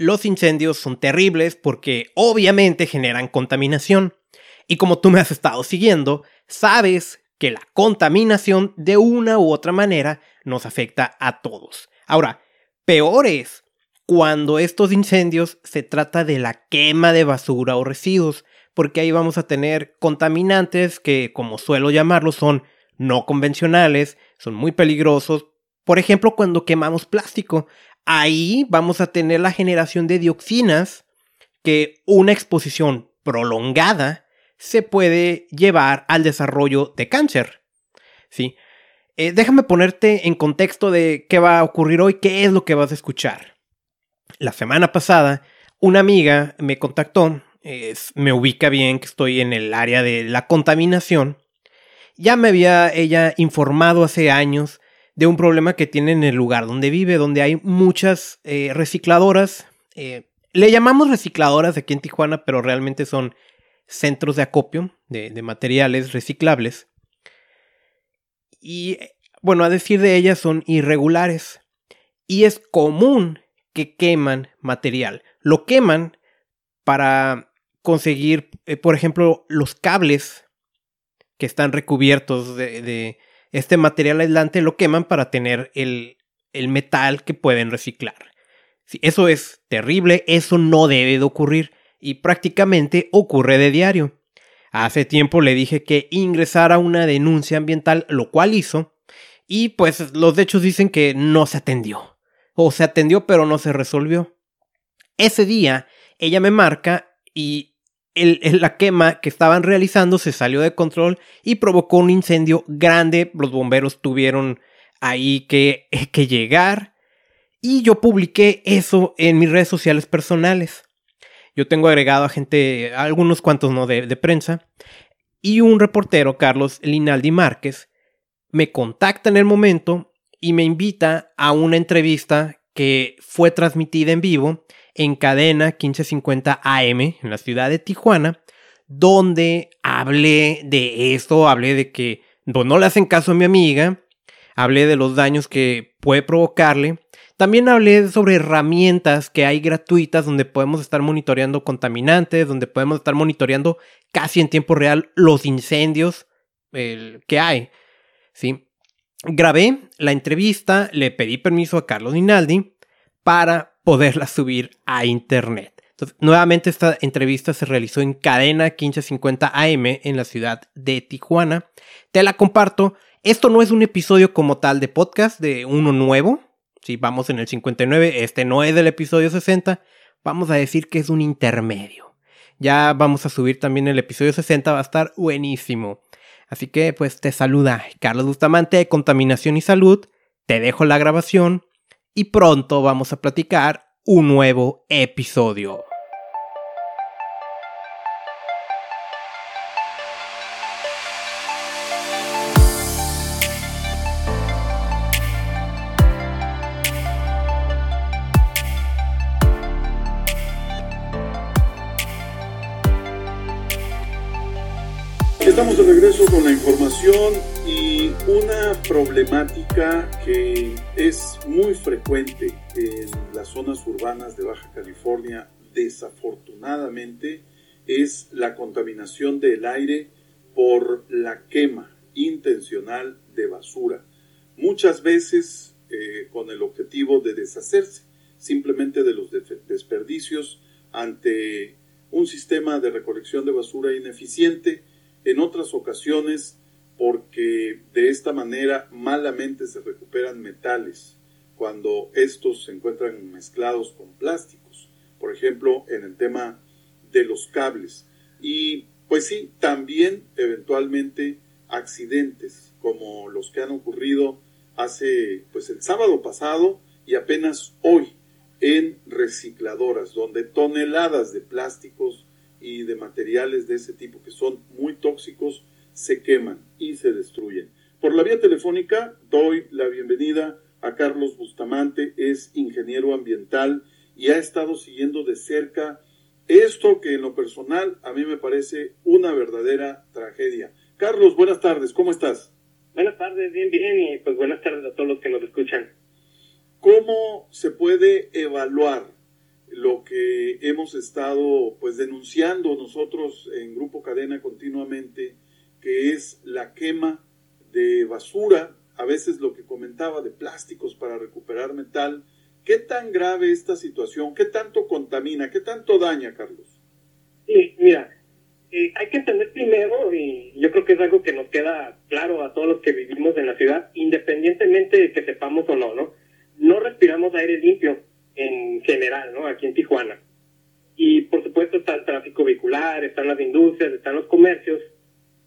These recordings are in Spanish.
los incendios son terribles porque obviamente generan contaminación. Y como tú me has estado siguiendo, sabes que la contaminación de una u otra manera nos afecta a todos. Ahora, peor es cuando estos incendios se trata de la quema de basura o residuos, porque ahí vamos a tener contaminantes que, como suelo llamarlos, son no convencionales, son muy peligrosos. Por ejemplo, cuando quemamos plástico, ahí vamos a tener la generación de dioxinas que una exposición prolongada se puede llevar al desarrollo de cáncer. ¿Sí? Eh, déjame ponerte en contexto de qué va a ocurrir hoy, qué es lo que vas a escuchar. La semana pasada, una amiga me contactó, me ubica bien que estoy en el área de la contaminación. Ya me había ella informado hace años de un problema que tiene en el lugar donde vive, donde hay muchas eh, recicladoras. Eh, le llamamos recicladoras aquí en Tijuana, pero realmente son centros de acopio de, materiales reciclables. Y bueno, a decir de ellas son irregulares. Y es común que queman material. Lo queman para conseguir, eh, por ejemplo, los cables que están recubiertos de, este material aislante, lo queman para tener el, el metal que pueden reciclar. eso es terrible, eso no debe de ocurrir y prácticamente ocurre de diario. Hace tiempo le dije que ingresara una denuncia ambiental, lo cual hizo, y pues los hechos dicen que no se atendió. O se atendió pero no se resolvió. Ese día ella me marca y la quema que estaban realizando se salió de control y provocó un incendio grande. Los bomberos tuvieron ahí que, que llegar. Y yo publiqué eso en mis redes sociales personales. Yo tengo agregado a gente, algunos cuantos no de, prensa, y un reportero, Carlos Linaldi Márquez, me contacta en el momento y me invita a una entrevista que fue transmitida en vivo en cadena 1550 AM en la ciudad de Tijuana, donde hablé de esto, hablé de que no le hacen caso a mi amiga, hablé de los daños que puede provocarle también hablé sobre herramientas que hay gratuitas donde podemos estar monitoreando contaminantes, donde podemos estar monitoreando casi en tiempo real los incendios que hay. ¿sí? Grabé la entrevista, le pedí permiso a Carlos Dinaldi para poderla subir a internet. Entonces, nuevamente esta entrevista se realizó en cadena 1550 AM en la ciudad de Tijuana. Te la comparto. Esto no es un episodio como tal de podcast de uno nuevo, si vamos en el 59, este no es del episodio 60, vamos a decir que es un intermedio. Ya vamos a subir también el episodio 60, va a estar buenísimo. Así que pues te saluda Carlos Bustamante de Contaminación y Salud, te dejo la grabación y pronto vamos a platicar un nuevo episodio. Estamos de regreso con la información y una problemática que es muy frecuente en las zonas urbanas de Baja California, desafortunadamente, es la contaminación del aire por la quema intencional de basura. Muchas veces eh, con el objetivo de deshacerse simplemente de los desperdicios ante un sistema de recolección de basura ineficiente en otras ocasiones porque de esta manera malamente se recuperan metales cuando estos se encuentran mezclados con plásticos, por ejemplo en el tema de los cables. Y pues sí, también eventualmente accidentes como los que han ocurrido hace pues el sábado pasado y apenas hoy en recicladoras donde toneladas de plásticos y de materiales de ese tipo que son muy tóxicos se queman y se destruyen. Por la vía telefónica doy la bienvenida a Carlos Bustamante, es ingeniero ambiental y ha estado siguiendo de cerca esto que en lo personal a mí me parece una verdadera tragedia. Carlos, buenas tardes, ¿cómo estás? Buenas tardes, bien, bien, y pues buenas tardes a todos los que nos escuchan. ¿Cómo se puede evaluar lo que hemos estado pues denunciando nosotros en Grupo Cadena continuamente, que es la quema de basura, a veces lo que comentaba de plásticos para recuperar metal. ¿Qué tan grave esta situación? ¿Qué tanto contamina? ¿Qué tanto daña, Carlos? Sí, mira, eh, hay que entender primero, y yo creo que es algo que nos queda claro a todos los que vivimos en la ciudad, independientemente de que sepamos o no, ¿no? No respiramos aire limpio en general, ¿no? Aquí en Tijuana. Y por supuesto está el tráfico vehicular, están las industrias, están los comercios,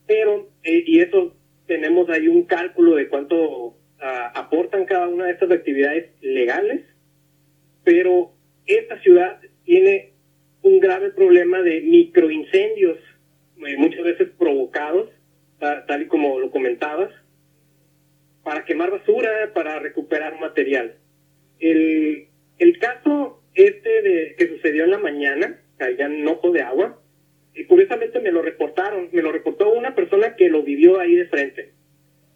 pero, eh, y eso tenemos ahí un cálculo de cuánto ah, aportan cada una de estas actividades legales, pero esta ciudad tiene un grave problema de microincendios eh, muchas veces provocados, tal y como lo comentabas, para quemar basura, para recuperar material. El, el caso este de, que sucedió en la mañana, allá en Ojo de Agua, curiosamente me lo reportaron, me lo reportó una persona que lo vivió ahí de frente.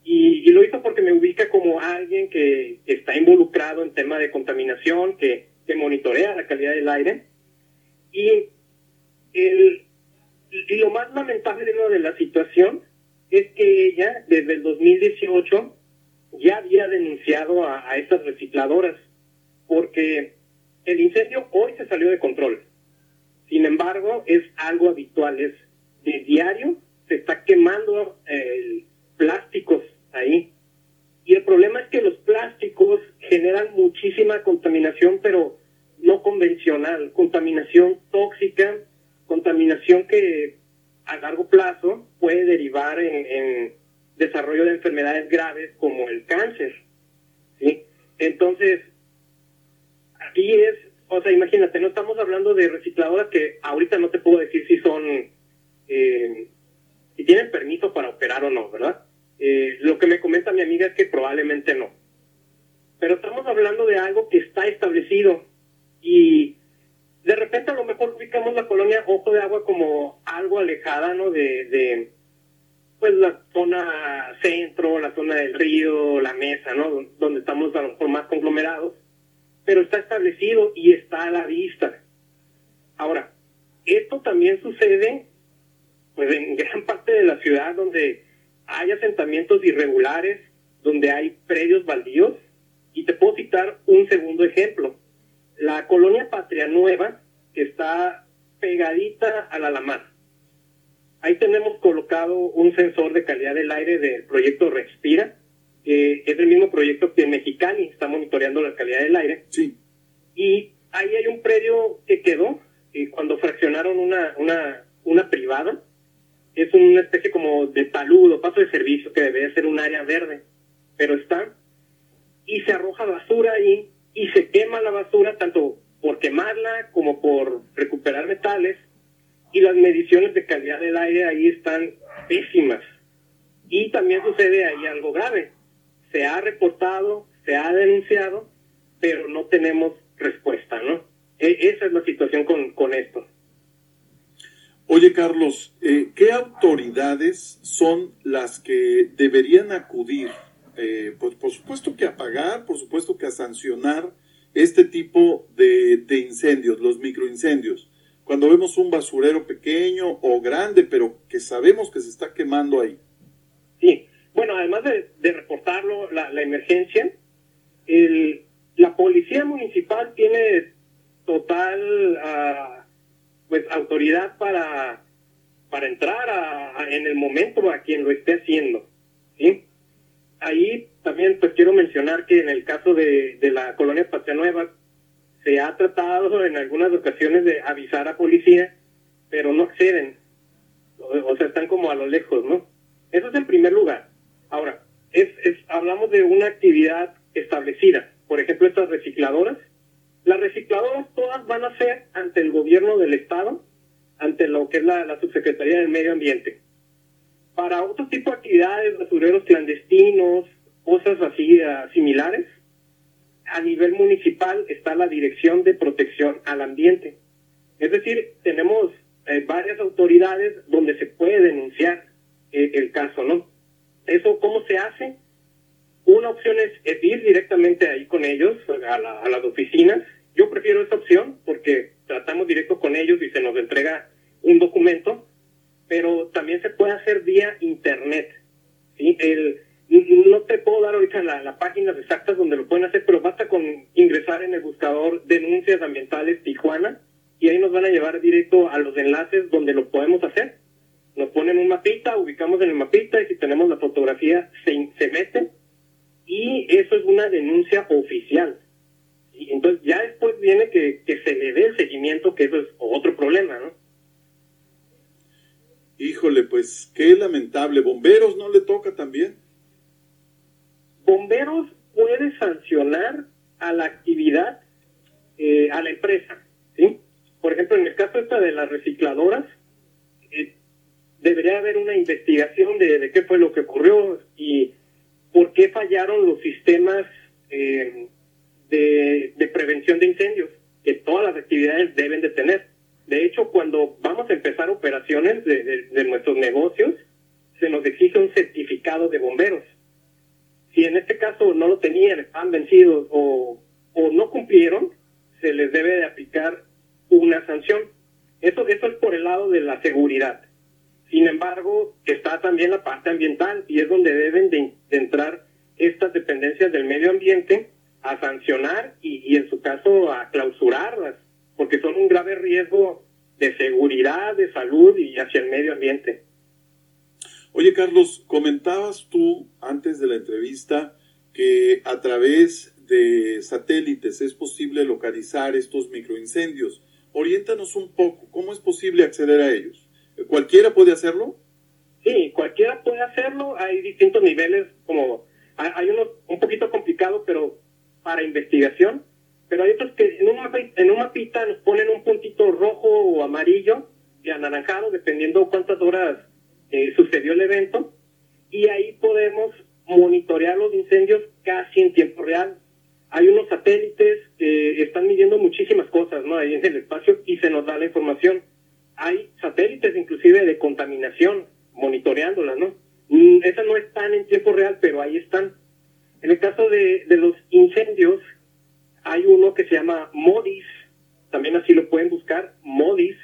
Y, lo hizo porque me ubica como alguien que, está involucrado en tema de contaminación, que, monitorea la calidad del aire. Y lo más lamentable de la situación es que ella, desde el 2018, ya había denunciado a, a estas recicladoras, porque el incendio hoy se salió de control. Sin embargo, es algo habitual, es de diario, se está quemando eh, plásticos ahí. Y el problema es que los plásticos generan muchísima contaminación, pero no convencional, contaminación tóxica contaminación que a largo plazo puede derivar en, desarrollo de enfermedades graves como el cáncer. ¿sí? Entonces, aquí es, o sea, imagínate, no estamos hablando de recicladoras que ahorita no te puedo decir si son, eh, si tienen permiso para operar o no, ¿verdad? Eh, lo que me comenta mi amiga es que probablemente no. Pero estamos hablando de algo que está establecido y de repente a lo mejor ubicamos la colonia Ojo de Agua como algo alejada, ¿no? De, pues la zona centro, la zona del río, la mesa, ¿no? Donde estamos a lo mejor más conglomerados, pero está establecido y está a la vista. Ahora, esto también sucede, pues en gran parte de la ciudad donde hay asentamientos irregulares, donde hay predios baldíos, y te puedo citar un segundo ejemplo la colonia Patria Nueva, que está pegadita a la Alamar. Ahí tenemos colocado un sensor de calidad del aire del proyecto Respira, que es el mismo proyecto que Mexicali está monitoreando la calidad del aire. Sí. Y ahí hay un predio que quedó y cuando fraccionaron una, una, una privada. Es una especie como de paludo, paso de servicio, que debe ser un área verde, pero está. Y se arroja basura ahí y se quema la basura tanto por quemarla como por recuperar metales y las mediciones de calidad del aire ahí están pésimas. Y también sucede ahí algo grave. Se ha reportado, se ha denunciado, pero no tenemos respuesta, ¿no? E esa es la situación con, con esto. Oye, Carlos, eh, ¿qué autoridades son las que deberían acudir eh, pues por supuesto que a pagar, por supuesto que a sancionar este tipo de, incendios, los microincendios. Cuando vemos un basurero pequeño o grande, pero que sabemos que se está quemando ahí. Bueno, además de, reportarlo, la, emergencia, el, la policía municipal tiene total uh, pues autoridad para, para entrar en el momento a quien lo esté haciendo. ¿sí? ahí también pues quiero mencionar que en el caso de, la colonia Nueva se ha tratado en algunas ocasiones de avisar a policía, pero no acceden. O, sea, están como a lo lejos, ¿no? Eso es en primer lugar. Ahora, es, hablamos de una actividad establecida. Por ejemplo, estas recicladoras. Las recicladoras todas van a ser ante el gobierno del Estado, ante lo que es la, la Subsecretaría del Medio Ambiente para otro tipo de actividades, basureros clandestinos, cosas así uh, similares, a nivel municipal está la Dirección de Protección al Ambiente. Es decir, tenemos eh, varias autoridades donde se puede denunciar eh, el caso, ¿no? ¿Eso cómo se hace? Una opción es, ir directamente ahí con ellos, a, a las oficinas, Yo prefiero esa opción porque tratamos directo con ellos y se nos entrega un documento, pero también se puede hacer vía internet. ¿sí? El, no te puedo dar ahorita la, la páginas exactas donde lo pueden hacer, pero basta con ingresar en el buscador denuncias ambientales Tijuana y ahí nos van a llevar directo a los enlaces donde lo podemos hacer. Nos ponen un en el mapita y si tenemos la fotografía se, se mete y eso es una denuncia oficial. Y entonces ya después viene que, que se le dé el seguimiento, que eso es otro problema, ¿no? Híjole, pues qué lamentable. ¿Bomberos no le toca también? Bomberos puede sancionar a la actividad, eh, a la empresa, ¿sí? Por ejemplo, en el caso esta de las recicladoras, debería haber una investigación de, de, qué fue lo que ocurrió y por qué fallaron los sistemas eh, de, de, prevención de incendios, que todas las actividades deben de tener. De hecho, cuando vamos a empezar operaciones de, de, nuestros negocios, se nos exige un certificado de bomberos. Si en este caso no lo tenían, estaban vencidos o, o no cumplieron, se les debe de aplicar una sanción. Eso, eso es por el lado de la seguridad. Sin embargo, está también la parte ambiental y es donde deben de, entrar estas dependencias del medio ambiente a sancionar y, y, en su caso a clausurarlas, porque son un grave riesgo de seguridad, de salud y hacia el medio ambiente. Oye, Carlos, comentabas tú antes de la entrevista que a través de satélites es posible localizar estos microincendios. Oriéntanos un poco, ¿cómo es posible acceder a ellos? ¿Cualquiera puede hacerlo? Sí, cualquiera puede hacerlo. Hay distintos niveles, como hay unos un poquito complicados, pero para investigación. Pero hay otros que en un, mapita, en un mapita nos ponen un puntito rojo o amarillo y anaranjado, dependiendo cuántas horas eh, sucedió el evento. Y ahí podemos monitorear los incendios casi en tiempo real. Hay unos satélites que están midiendo muchísimas cosas, ¿no? Ahí en el espacio y se nos da la información hay satélites inclusive de contaminación monitoreándolas, ¿no? Esas no están en tiempo real, pero ahí están. En el caso de, de los incendios, hay uno que se llama MODIS, también así lo pueden buscar, MODIS,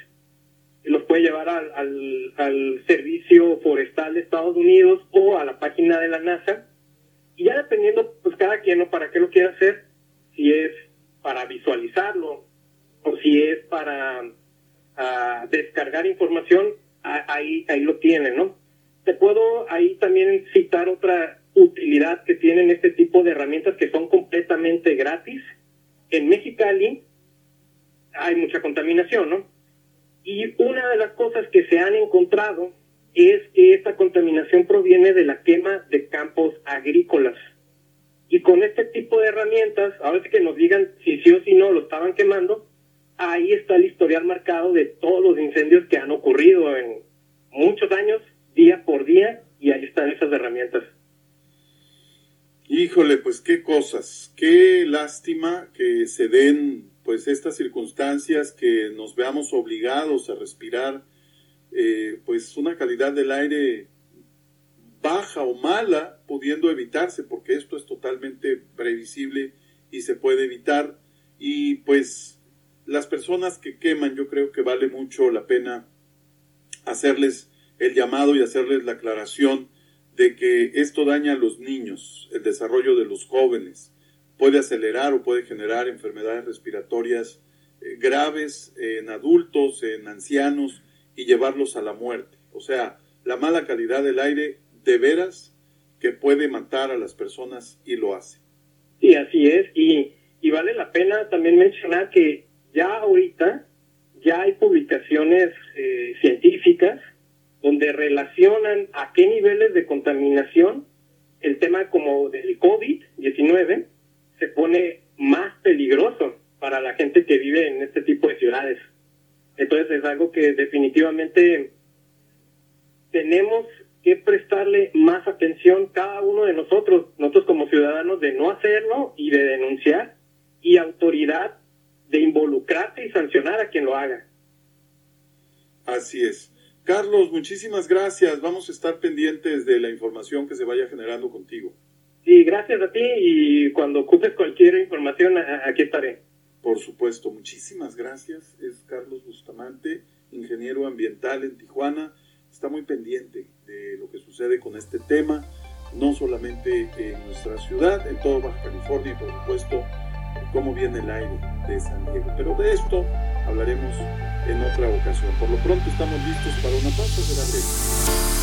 los puede llevar al, al, Servicio Forestal de Estados Unidos o a la página de la NASA, y ya dependiendo, pues cada quien, ¿no? ¿Para qué lo quiere hacer? Si es para visualizarlo, o si es para a descargar información, ahí, ahí lo tienen, ¿no? Te puedo ahí también citar otra utilidad que tienen este tipo de herramientas que son completamente gratis. En Mexicali hay mucha contaminación, ¿no? Y una de las cosas que se han encontrado es que esta contaminación proviene de la quema de campos agrícolas. Y con este tipo de herramientas, a veces que nos digan si sí o si no lo estaban quemando, ahí está el historial marcado de todos los incendios que han ocurrido en muchos años, día por día, y ahí están esas herramientas. Híjole, pues qué cosas, qué lástima que se den pues estas circunstancias que nos veamos obligados a respirar eh, pues una calidad del aire baja o mala pudiendo evitarse porque esto es totalmente previsible y se puede evitar y pues las personas que queman, yo creo que vale mucho la pena hacerles el llamado y hacerles la aclaración de que esto daña a los niños, el desarrollo de los jóvenes, puede acelerar o puede generar enfermedades respiratorias eh, graves en adultos, en ancianos y llevarlos a la muerte. O sea, la mala calidad del aire de veras que puede matar a las personas y lo hace. Sí, así es. Y, y vale la pena también mencionar que ya ahorita ya hay publicaciones eh, científicas donde relacionan a qué niveles de contaminación el tema como del COVID-19 se pone más peligroso para la gente que vive en este tipo de ciudades. Entonces es algo que definitivamente tenemos que prestarle más atención cada uno de nosotros, nosotros como ciudadanos, de no hacerlo y de denunciar, y autoridad de involucrarte y sancionar a quien lo haga. Así es. Carlos, muchísimas gracias. Vamos a estar pendientes de la información que se vaya generando contigo. Sí, gracias a ti y cuando ocupes cualquier información, aquí estaré. Por supuesto, muchísimas gracias. Es Carlos Bustamante, ingeniero ambiental en Tijuana. Está muy pendiente de lo que sucede con este tema, no solamente en nuestra ciudad, en toda Baja California y por supuesto cómo viene el aire de San Diego. Pero de esto hablaremos en otra ocasión. Por lo pronto estamos listos para una pausa de la